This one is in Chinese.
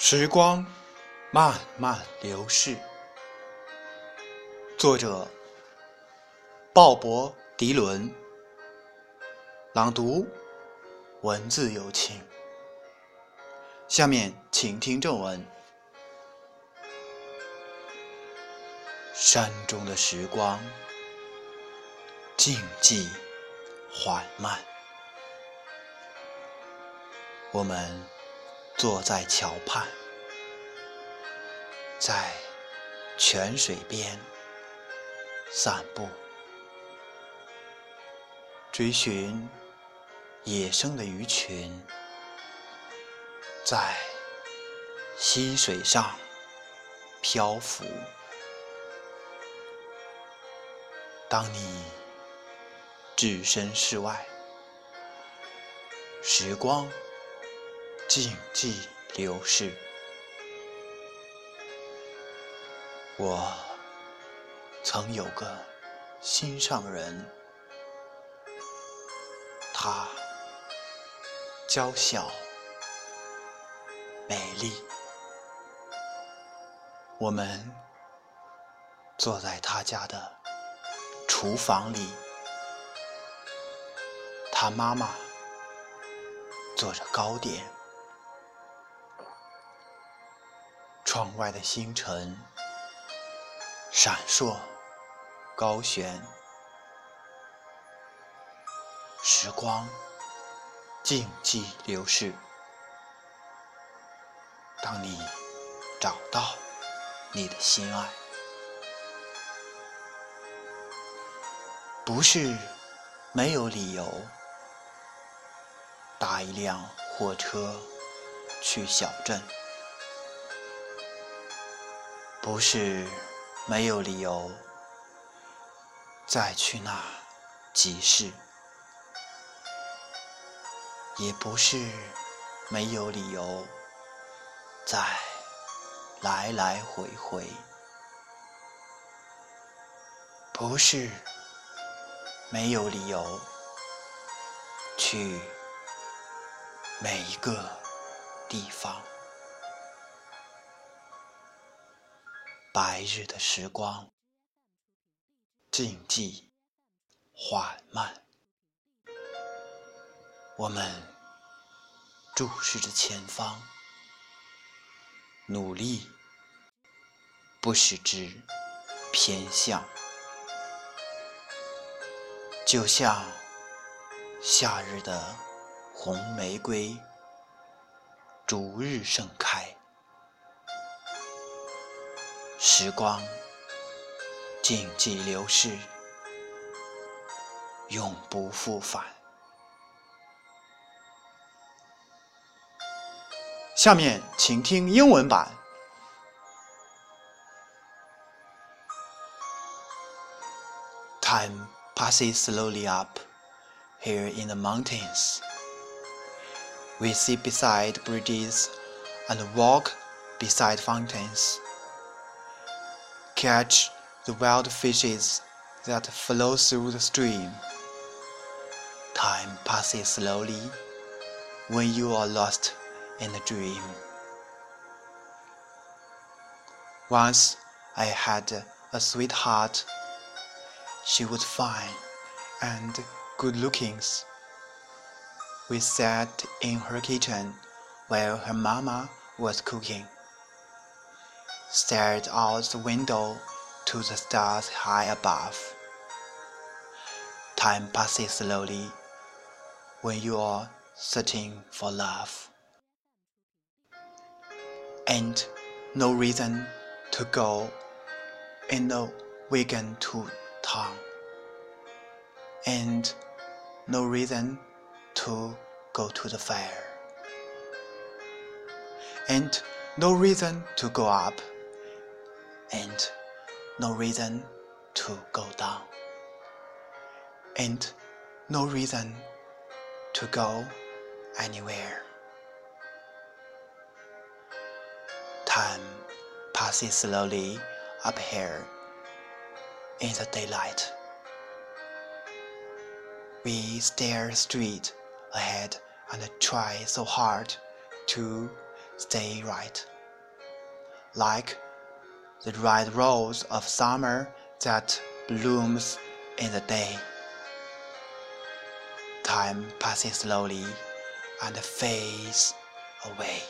时光慢慢流逝，作者鲍勃·迪伦，朗读文字有情。下面请听正文：山中的时光静寂缓慢，我们。坐在桥畔，在泉水边散步，追寻野生的鱼群，在溪水上漂浮。当你置身事外，时光。静寂流逝，我曾有个心上人，她娇小美丽。我们坐在她家的厨房里，她妈妈做着糕点。窗外的星辰闪烁高悬，时光静寂流逝。当你找到你的心爱，不是没有理由搭一辆货车去小镇。不是没有理由再去那集市，也不是没有理由再来来回回，不是没有理由去每一个地方。白日的时光，静寂缓慢。我们注视着前方，努力不使之偏向，就像夏日的红玫瑰，逐日盛开。时光静寂流逝，永不复返。下面请听英文版。Time passes slowly up here in the mountains. We sit beside bridges and walk beside fountains catch the wild fishes that flow through the stream. Time passes slowly when you are lost in a dream. Once I had a sweetheart. She was fine and good looking. We sat in her kitchen while her mama was cooking stared out the window to the stars high above. Time passes slowly when you are searching for love. And no reason to go in a wagon to town. And no reason to go to the fair. And no reason to go up and no reason to go down, and no reason to go anywhere. Time passes slowly up here in the daylight. We stare straight ahead and try so hard to stay right. Like the red rose of summer that blooms in the day. Time passes slowly and fades away.